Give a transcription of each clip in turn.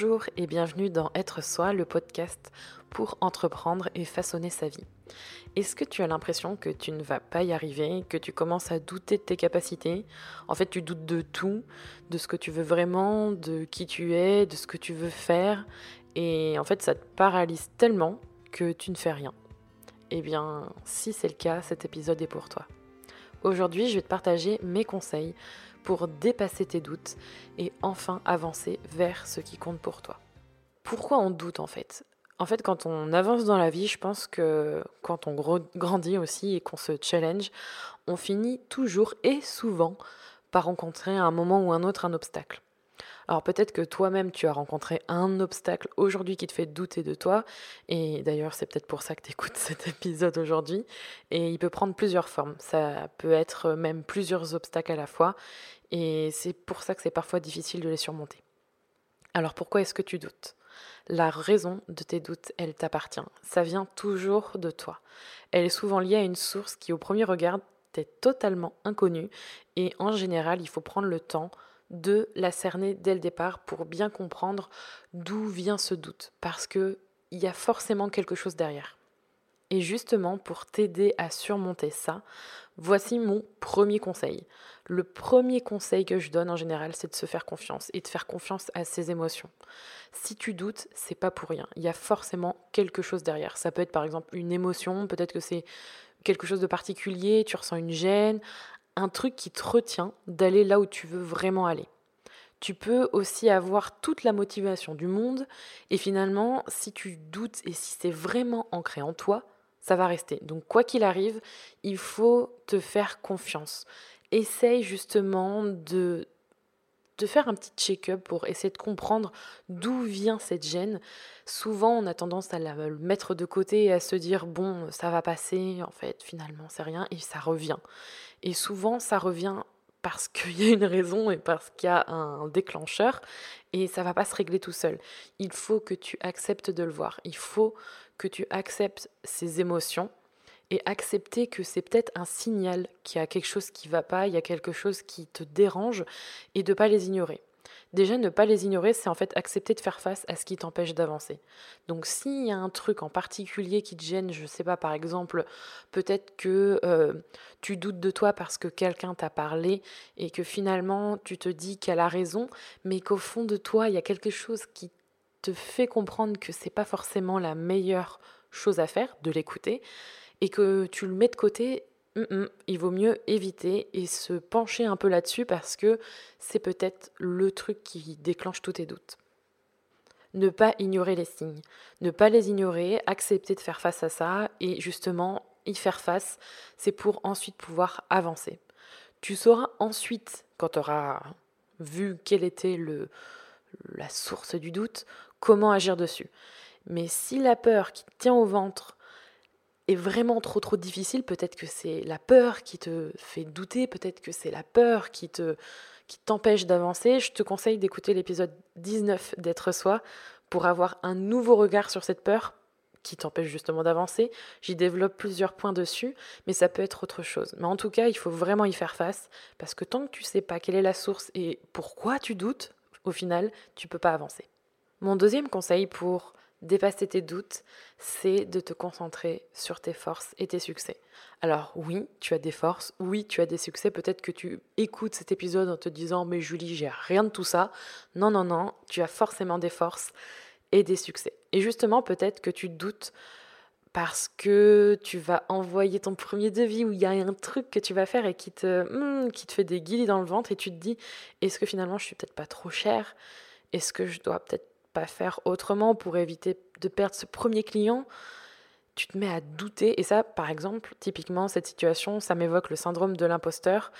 Bonjour et bienvenue dans Être Soi, le podcast pour entreprendre et façonner sa vie. Est-ce que tu as l'impression que tu ne vas pas y arriver, que tu commences à douter de tes capacités? En fait, tu doutes de tout, de ce que tu veux vraiment, de qui tu es, de ce que tu veux faire, et en fait, ça te paralyse tellement que tu ne fais rien. Eh bien, si c'est le cas, cet épisode est pour toi. Aujourd'hui, je vais te partager mes conseils pour dépasser tes doutes et enfin avancer vers ce qui compte pour toi. Pourquoi on doute en fait? En fait, quand on avance dans la vie, je pense que quand on grandit aussi et qu'on se challenge, on finit toujours et souvent par rencontrer à un moment ou un autre un obstacle. Alors peut-être que toi-même tu as rencontré un obstacle aujourd'hui qui te fait douter de toi, et d'ailleurs c'est peut-être pour ça que tu écoutes cet épisode aujourd'hui, et il peut prendre plusieurs formes, ça peut être même plusieurs obstacles à la fois, et c'est pour ça que c'est parfois difficile de les surmonter. Alors pourquoi est-ce que tu doutes? La raison de tes doutes, elle t'appartient. Ça vient toujours de toi. Elle est souvent liée à une source qui, au premier regard, t'est totalement inconnue. Et en général, il faut prendre le temps de la cerner dès le départ pour bien comprendre d'où vient ce doute, parce que il y a forcément quelque chose derrière. Et justement, pour t'aider à surmonter ça, voici mon premier conseil. Le premier conseil que je donne en général, c'est de se faire confiance et de faire confiance à ses émotions. Si tu doutes, c'est pas pour rien. Il y a forcément quelque chose derrière. Ça peut être par exemple une émotion, peut-être que c'est quelque chose de particulier, tu ressens une gêne, un truc qui te retient d'aller là où tu veux vraiment aller. Tu peux aussi avoir toute la motivation du monde et finalement, si tu doutes et si c'est vraiment ancré en toi, ça va rester. Donc quoi qu'il arrive, il faut te faire confiance. Essaye justement de faire un petit check-up pour essayer de comprendre d'où vient cette gêne. Souvent, on a tendance à la mettre de côté et à se dire bon, ça va passer, en fait, finalement, c'est rien, et ça revient. Et souvent, ça revient parce qu'il y a une raison et parce qu'il y a un déclencheur, et ça va pas se régler tout seul. Il faut que tu acceptes de le voir. Il faut que tu acceptes ces émotions et accepter que c'est peut-être un signal qu'il y a quelque chose qui va pas, il y a quelque chose qui te dérange et de pas les ignorer. Déjà, ne pas les ignorer, c'est en fait accepter de faire face à ce qui t'empêche d'avancer. Donc, s'il y a un truc en particulier qui te gêne, je sais pas, par exemple, peut-être que euh, tu doutes de toi parce que quelqu'un t'a parlé et que finalement tu te dis qu'elle a raison, mais qu'au fond de toi, il y a quelque chose qui te fait comprendre que c'est pas forcément la meilleure chose à faire, de l'écouter, et que tu le mets de côté, il vaut mieux éviter et se pencher un peu là-dessus parce que c'est peut-être le truc qui déclenche tous tes doutes. Ne pas ignorer les signes, ne pas les ignorer, accepter de faire face à ça et justement y faire face, c'est pour ensuite pouvoir avancer. Tu sauras ensuite, quand tu auras vu quelle était le, la source du doute, comment agir dessus. Mais si la peur qui tient au ventre est vraiment trop trop difficile, peut-être que c'est la peur qui te fait douter, peut-être que c'est la peur qui te qui t'empêche d'avancer, je te conseille d'écouter l'épisode 19 d'être soi pour avoir un nouveau regard sur cette peur qui t'empêche justement d'avancer. J'y développe plusieurs points dessus, mais ça peut être autre chose. Mais en tout cas, il faut vraiment y faire face parce que tant que tu sais pas quelle est la source et pourquoi tu doutes, au final, tu peux pas avancer. Mon deuxième conseil pour dépasser tes doutes, c'est de te concentrer sur tes forces et tes succès. Alors oui, tu as des forces, oui, tu as des succès, peut-être que tu écoutes cet épisode en te disant mais Julie, j'ai rien de tout ça. Non, non, non, tu as forcément des forces et des succès. Et justement, peut-être que tu doutes parce que tu vas envoyer ton premier devis où il y a un truc que tu vas faire et qui te, hmm, qui te fait des guillis dans le ventre et tu te dis est-ce que finalement je suis peut-être pas trop cher Est-ce que je dois peut-être faire autrement pour éviter de perdre ce premier client, tu te mets à douter. Et ça, par exemple, typiquement, cette situation, ça m'évoque le syndrome de l'imposteur.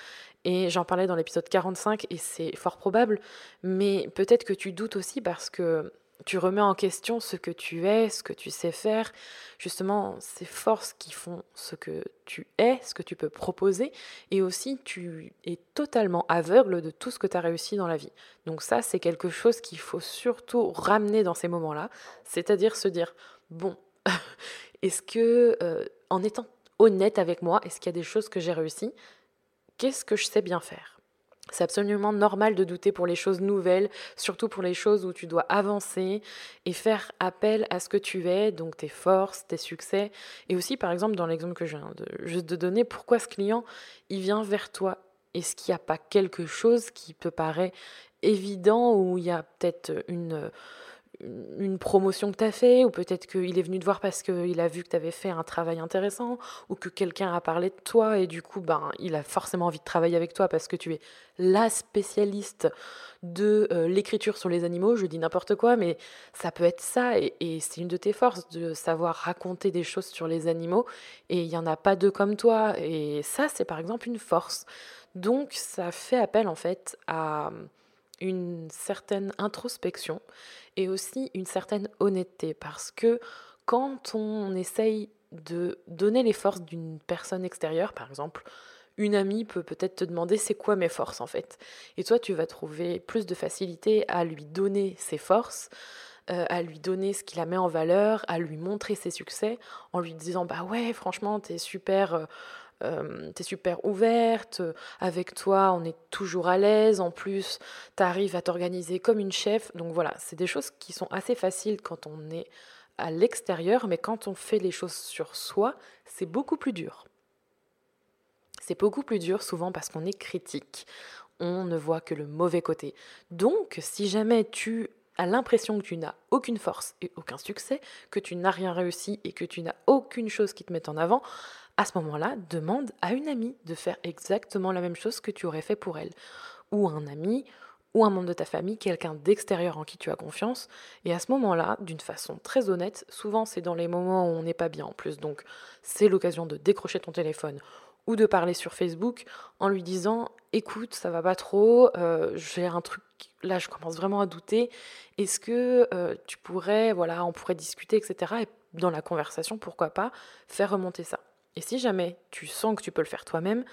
Et j'en parlais dans l'épisode 45 et c'est fort probable. Mais peut-être que tu doutes aussi parce que tu remets en question ce que tu es, ce que tu sais faire, justement ces forces qui font ce que tu es, ce que tu peux proposer, et aussi tu es totalement aveugle de tout ce que tu as réussi dans la vie. Donc ça, c'est quelque chose qu'il faut surtout ramener dans ces moments-là, c'est-à-dire se dire, bon, est-ce que, euh, en étant honnête avec moi, est-ce qu'il y a des choses que j'ai réussi Qu'est-ce que je sais bien faire? C'est absolument normal de douter pour les choses nouvelles, surtout pour les choses où tu dois avancer et faire appel à ce que tu es, donc tes forces, tes succès. Et aussi, par exemple, dans l'exemple que je viens de, juste de donner, pourquoi ce client, il vient vers toi? Est-ce qu'il n'y a pas quelque chose qui te paraît évident ou il y a peut-être une une promotion que tu as fait, ou peut-être qu'il est venu te voir parce qu'il a vu que tu avais fait un travail intéressant, ou que quelqu'un a parlé de toi et du coup, ben, il a forcément envie de travailler avec toi parce que tu es la spécialiste de euh, l'écriture sur les animaux. Je dis n'importe quoi, mais ça peut être ça et, et c'est une de tes forces de savoir raconter des choses sur les animaux et il n'y en a pas deux comme toi. Et ça, c'est par exemple une force. Donc, ça fait appel en fait à une certaine introspection et aussi une certaine honnêteté parce que quand on essaye de donner les forces d'une personne extérieure, par exemple, une amie peut peut-être te demander c'est quoi mes forces en fait. Et toi, tu vas trouver plus de facilité à lui donner ses forces, euh, à lui donner ce qui la met en valeur, à lui montrer ses succès, en lui disant bah ouais, franchement, t'es super. Euh, euh, t'es super ouverte, avec toi on est toujours à l'aise, en plus t'arrives à t'organiser comme une chef. Donc voilà, c'est des choses qui sont assez faciles quand on est à l'extérieur, mais quand on fait les choses sur soi, c'est beaucoup plus dur. C'est beaucoup plus dur souvent parce qu'on est critique. On ne voit que le mauvais côté. Donc, si jamais tu l'impression que tu n'as aucune force et aucun succès, que tu n'as rien réussi et que tu n'as aucune chose qui te mette en avant, à ce moment-là, demande à une amie de faire exactement la même chose que tu aurais fait pour elle. Ou un ami, ou un membre de ta famille, quelqu'un d'extérieur en qui tu as confiance. Et à ce moment-là, d'une façon très honnête, souvent c'est dans les moments où on n'est pas bien en plus, donc c'est l'occasion de décrocher ton téléphone ou de parler sur Facebook en lui disant écoute ça va pas trop euh, j'ai un truc là je commence vraiment à douter est-ce que euh, tu pourrais voilà on pourrait discuter etc et dans la conversation pourquoi pas faire remonter ça? Et si jamais tu sens que tu peux le faire toi-même,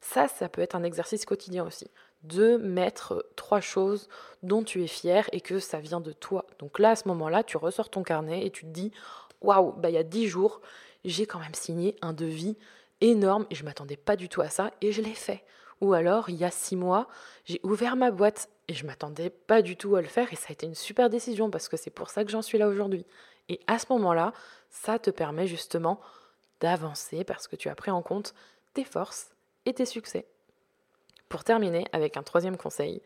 ça, ça peut être un exercice quotidien aussi. De mettre trois choses dont tu es fier et que ça vient de toi. Donc là, à ce moment-là, tu ressors ton carnet et tu te dis Waouh, bah, il y a dix jours, j'ai quand même signé un devis énorme et je m'attendais pas du tout à ça et je l'ai fait. Ou alors, il y a six mois, j'ai ouvert ma boîte et je m'attendais pas du tout à le faire et ça a été une super décision parce que c'est pour ça que j'en suis là aujourd'hui. Et à ce moment-là, ça te permet justement d'avancer parce que tu as pris en compte tes forces et tes succès. Pour terminer avec un troisième conseil,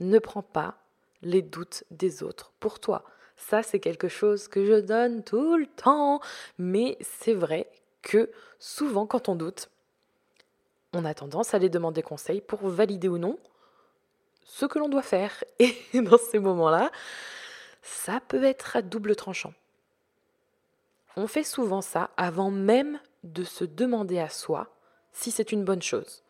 ne prends pas les doutes des autres pour toi. Ça, c'est quelque chose que je donne tout le temps, mais c'est vrai que souvent quand on doute, on a tendance à aller demander conseil pour valider ou non ce que l'on doit faire. Et dans ces moments-là, ça peut être à double tranchant. On fait souvent ça avant même de se demander à soi si c'est une bonne chose.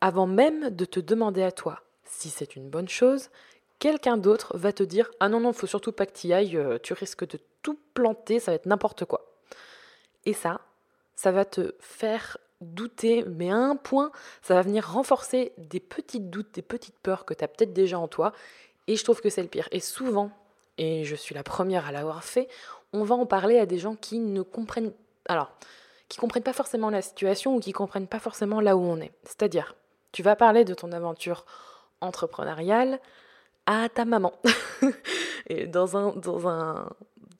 Avant même de te demander à toi si c'est une bonne chose, quelqu'un d'autre va te dire Ah non, non, faut surtout pas que tu y ailles, euh, tu risques de tout planter, ça va être n'importe quoi. Et ça, ça va te faire douter, mais à un point, ça va venir renforcer des petites doutes, des petites peurs que tu as peut-être déjà en toi. Et je trouve que c'est le pire. Et souvent, et je suis la première à l'avoir fait, on va en parler à des gens qui ne comprennent alors qui comprennent pas forcément la situation ou qui comprennent pas forcément là où on est. C'est-à-dire, tu vas parler de ton aventure entrepreneuriale à ta maman. et dans un, dans un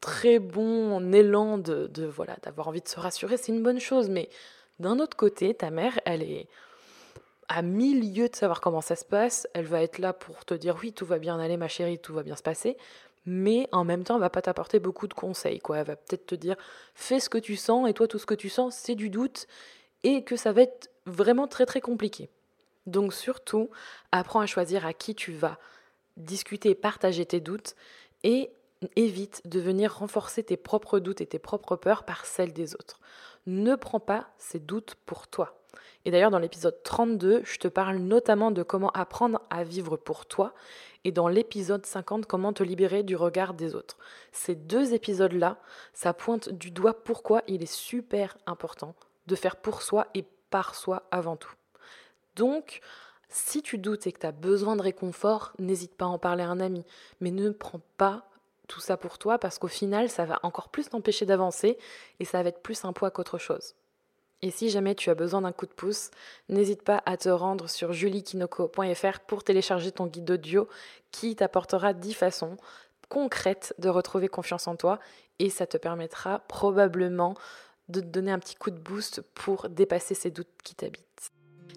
très bon élan de, de voilà d'avoir envie de se rassurer, c'est une bonne chose. Mais d'un autre côté, ta mère, elle est à mille lieues de savoir comment ça se passe. Elle va être là pour te dire oui, tout va bien aller, ma chérie, tout va bien se passer mais en même temps, elle va pas t'apporter beaucoup de conseils. Quoi. Elle va peut-être te dire fais ce que tu sens, et toi, tout ce que tu sens, c'est du doute, et que ça va être vraiment très très compliqué. Donc surtout, apprends à choisir à qui tu vas discuter, partager tes doutes, et évite de venir renforcer tes propres doutes et tes propres peurs par celles des autres. Ne prends pas ces doutes pour toi. Et d'ailleurs, dans l'épisode 32, je te parle notamment de comment apprendre à vivre pour toi et dans l'épisode 50, comment te libérer du regard des autres. Ces deux épisodes-là, ça pointe du doigt pourquoi il est super important de faire pour soi et par soi avant tout. Donc, si tu doutes et que tu as besoin de réconfort, n'hésite pas à en parler à un ami, mais ne prends pas tout ça pour toi parce qu'au final, ça va encore plus t'empêcher d'avancer et ça va être plus un poids qu'autre chose. Et si jamais tu as besoin d'un coup de pouce, n'hésite pas à te rendre sur juliekinoko.fr pour télécharger ton guide audio qui t'apportera 10 façons concrètes de retrouver confiance en toi et ça te permettra probablement de te donner un petit coup de boost pour dépasser ces doutes qui t'habitent.